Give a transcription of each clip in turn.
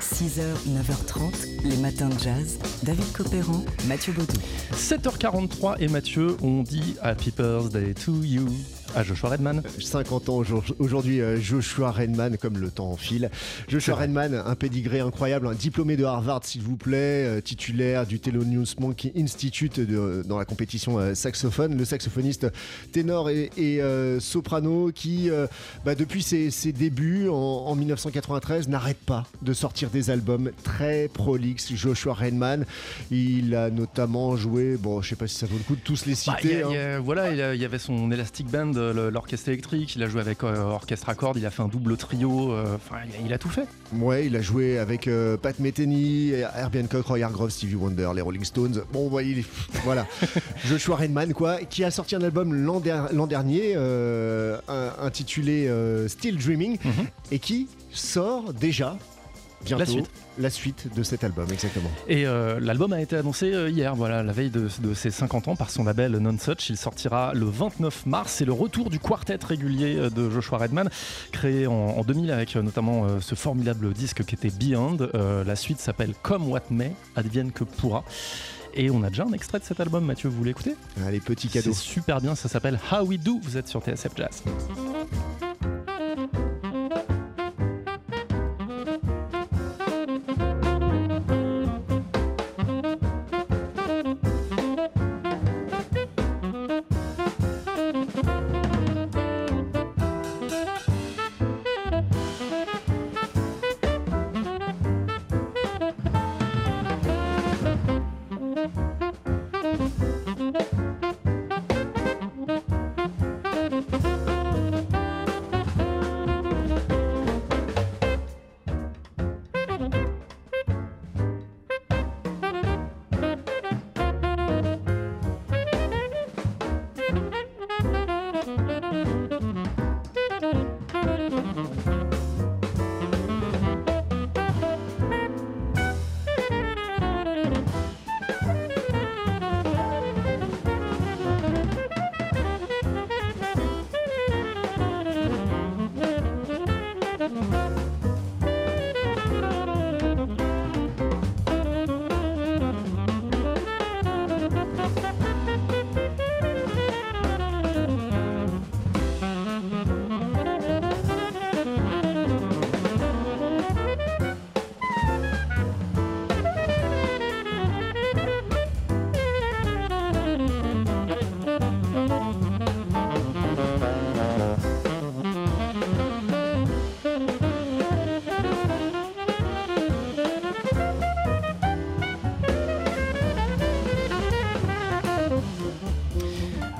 6h, 9h30, les matins de jazz. David Copéran, Mathieu Baudou. 7h43 et Mathieu, on dit Happy Birthday to you à Joshua Redman. 50 ans aujourd'hui, euh, Joshua Redman, comme le temps file. Joshua Redman, un pédigré incroyable, un diplômé de Harvard, s'il vous plaît, euh, titulaire du Thelonious Monkey Institute dans la compétition euh, saxophone, le saxophoniste ténor et, soprano qui, bah, depuis ses, débuts en, 1993, n'arrête pas de sortir des albums très prolixes. Joshua Redman, il a notamment joué, bon, je sais pas si ça vaut le coup de tous les bah, citer. Hein. voilà, il y avait son Elastic Band l'orchestre électrique, il a joué avec euh, orchestre à cordes, il a fait un double trio, euh, enfin il, a tout fait. Ouais, il a joué avec euh, Pat Metheny, Herbie Hancock, Roy Hargrove, Stevie Wonder, les Rolling Stones. Bon, voyez, voilà. Joshua Redman, quoi, qui a sorti un album l'an dernier intitulé Still Dreaming mhm. et qui sort déjà bientôt la suite. la suite de cet album, exactement. Et euh, l'album a été annoncé euh, hier, voilà, la veille de, ses 50 ans par son label Non Such. Il sortira le 29 mars. C'est le retour du quartet régulier euh, de Joshua Redman, créé en, 2000 avec notamment ce formidable disque qui était Beyond. la suite s'appelle Come What May, advienne que pourra. Et on a déjà un extrait de cet album, Mathieu, vous l'écoutez? Allez, petit cadeau. C'est super bien, ça s'appelle How We Do. Vous êtes sur TSF Jazz.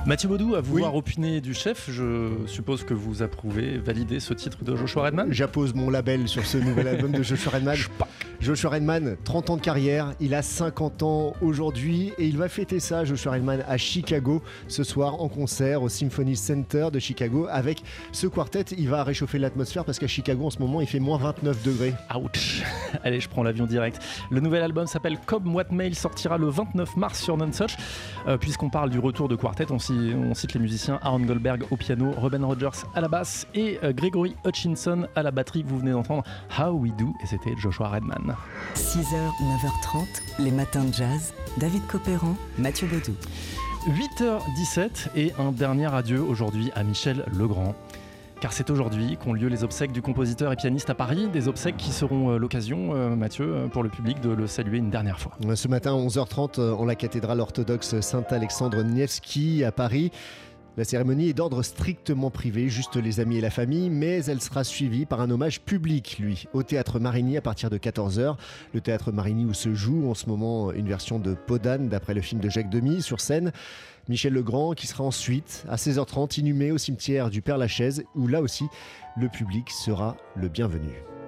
Mathieu Baudou, à vous voir opiner du chef, je suppose que vous approuvez, validez ce titre de Joshua Redman? J'appose mon label sur ce nouvel album de Joshua Redman. Joshua Redman, 30 ans de carrière, il a 50 ans aujourd'hui et il va fêter ça, Joshua Redman, à Chicago ce soir en concert au Symphony Center de Chicago avec ce quartet. Il va réchauffer l'atmosphère parce qu'à Chicago en ce moment il fait moins 29 degrés. Ouch Allez, je prends l'avion direct. Le nouvel album s'appelle Cobb What Mail, sortira le 29 mars sur Nonsuch. Euh, Puisqu'on parle du retour de quartet, on, cite les musiciens Aaron Goldberg au piano, Robin Rogers à la basse et euh, Gregory Hutchinson à la batterie. Vous venez d'entendre How We Do et c'était Joshua Redman. 6h, 9h30, les matins de jazz. David Copéran, Mathieu Baudou. 8h17 et un dernier adieu aujourd'hui à Michel Legrand. Car c'est aujourd'hui qu'ont lieu les obsèques du compositeur et pianiste à Paris, des obsèques qui seront euh, l'occasion, euh, Mathieu, euh, pour le public de le saluer une dernière fois. Ce matin à 11h30 en la cathédrale orthodoxe Saint-Alexandre Nevski à Paris. La cérémonie est d'ordre strictement privé, juste les amis et la famille, mais elle sera suivie par un hommage public, lui, au théâtre Marigny à partir de 14h. Le théâtre Marigny où se joue en ce moment une version de Podane d'après le film de Jacques Demy sur scène. Michel Legrand qui sera ensuite à 16h30 inhumé au cimetière du Père Lachaise où là aussi le public sera le bienvenu.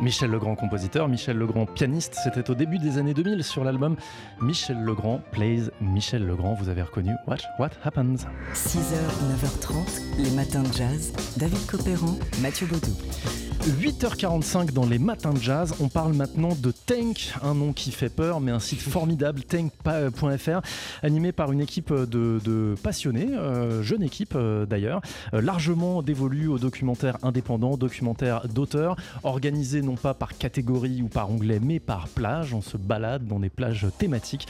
Michel Legrand, compositeur, Michel Legrand, pianiste. C'était au début des années 2000 sur l'album Michel Legrand Plays Michel Legrand. Vous avez reconnu Watch What Happens. 6h, 9h30, les matins de jazz. David Copéran, Mathieu Baudou. 8h45 dans les matins de jazz, on parle maintenant de Tank, un nom qui fait peur, mais un site formidable, tank.fr, animé par une équipe de, passionnés, euh, jeune équipe euh, d'ailleurs, euh, largement dévolue aux documentaires indépendants, documentaires d'auteurs, organisés non pas par catégorie ou par onglet, mais par plage. On se balade dans des plages thématiques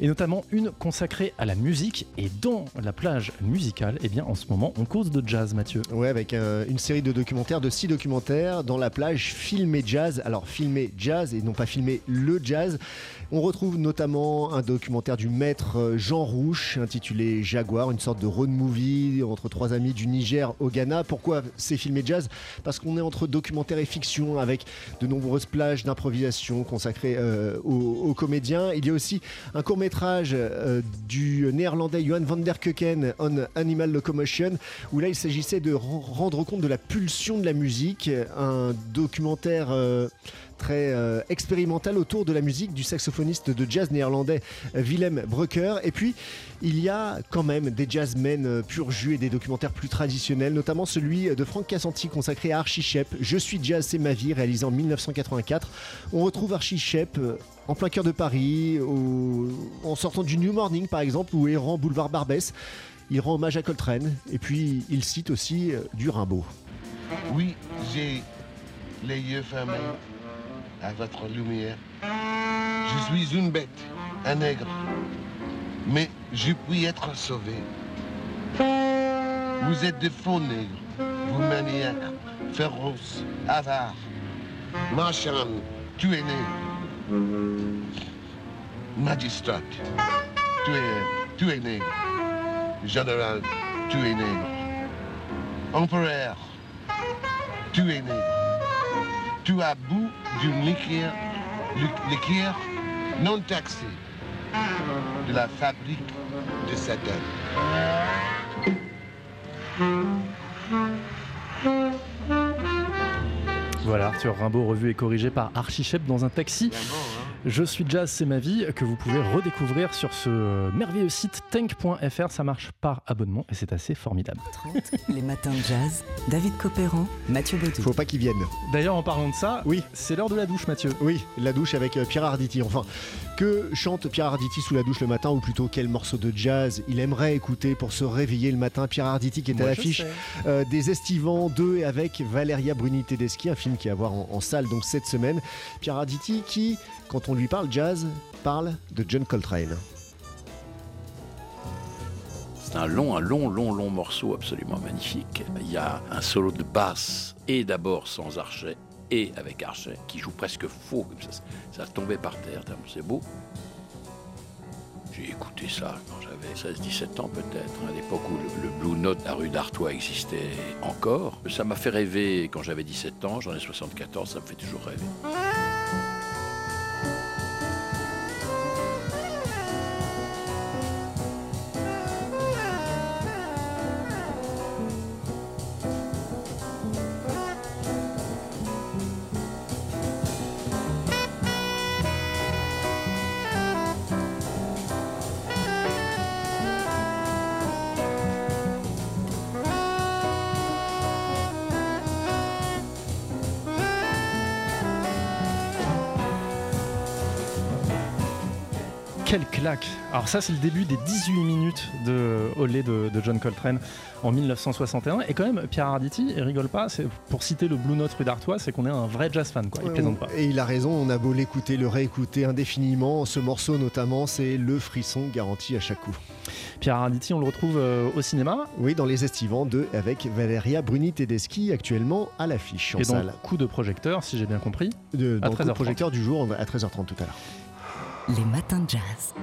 et notamment une consacrée à la musique. Et dans la plage musicale, eh bien, en ce moment, on cause de jazz, Mathieu. Ouais, avec une série de documentaires, de six documentaires dans la plage filmé jazz. Alors, filmé jazz et non pas filmé le jazz. On retrouve notamment un documentaire du maître euh, Jean Rouche intitulé Jaguar, une sorte de road movie entre trois amis du Niger au Ghana. Pourquoi c'est filmé jazz? Parce qu'on est entre documentaire et fiction avec de nombreuses plages d'improvisation consacrées euh, aux, comédiens. Il y a aussi un court métrage euh, du néerlandais Johan van der Keuken on Animal Locomotion où là il s'agissait de rendre compte de la pulsion de la musique. Un documentaire très euh, expérimental autour de la musique du saxophoniste de jazz néerlandais euh, Willem Brucker. Et puis, il y a quand même des jazzmen euh, pur jus et des documentaires plus traditionnels, notamment celui de Franck Cassanti consacré à Archie Shep, Je suis jazz, c'est ma vie, réalisé en 1984. On retrouve Archie Shep en plein cœur de Paris, en sortant du New Morning par exemple, ou errant boulevard Barbès. Il rend hommage à Coltrane et puis il cite aussi du Rimbaud. Oui, j'ai les yeux fermés à votre lumière. Je suis une bête, un nègre, mais je puis être sauvé. Vous êtes des faux nègres, vous maniaques, féroces, avares, marchands, tu es né. Magistrat, tu es, tu. Général, tu es nègre. Empereur, tu es nègre tu as bout d'une liqueur, non taxée de la fabrique de Satan. Voilà, Arthur Rimbaud revu et corrigé par Archie Shep dans un taxi. Je suis jazz, c'est ma vie, que vous pouvez redécouvrir sur ce merveilleux site tank.fr. Ça marche par abonnement et c'est assez formidable. 30, les matins de jazz. David Copéran, Mathieu Baudou. Faut pas qu'ils viennent. D'ailleurs, en parlant de ça, oui, c'est l'heure de la douche, Mathieu. Oui, la douche avec euh, Pierre Arditi. Enfin, que chante Pierre Arditi sous la douche le matin, ou plutôt quel morceau de jazz il aimerait écouter pour se réveiller le matin? Pierre Arditi qui est à l'affiche euh, des Estivants 2 avec Valeria Bruni Tedeschi, un film qui est à voir en, en salle donc cette semaine. Pierre Arditi qui quand on lui parle jazz, parle de John Coltrane. C'est un long, un long, long, long morceau absolument magnifique. Il y a un solo de basse et d'abord sans archet et avec archet qui joue presque faux, ça, ça tombait par terre, c'est beau. J'ai écouté ça quand j'avais 16-17 ans peut-être, à l'époque où le, Blue Note à rue d'Artois existait encore. Ça m'a fait rêver quand j'avais 17 ans, j'en ai 74, ça me fait toujours rêver. Quelle claque Alors ça c'est le début des 18 minutes de Olé de, John Coltrane en 1961 et quand même Pierre Arditi, il rigole pas, pour citer le Blue Note rue d'Artois, c'est qu'on est un vrai jazz fan quoi, il plaisante pas. Et il a raison, on a beau l'écouter, le réécouter indéfiniment, ce morceau notamment c'est le frisson garanti à chaque coup. Pierre Arditi, on le retrouve euh, au cinéma Oui, dans Les Estivants 2 avec Valeria Bruni Tedeschi actuellement à l'affiche en et salle. coup de projecteur si j'ai bien compris. De, à 13h30. projecteur du jour à 13h30 tout à l'heure. Les matins de jazz.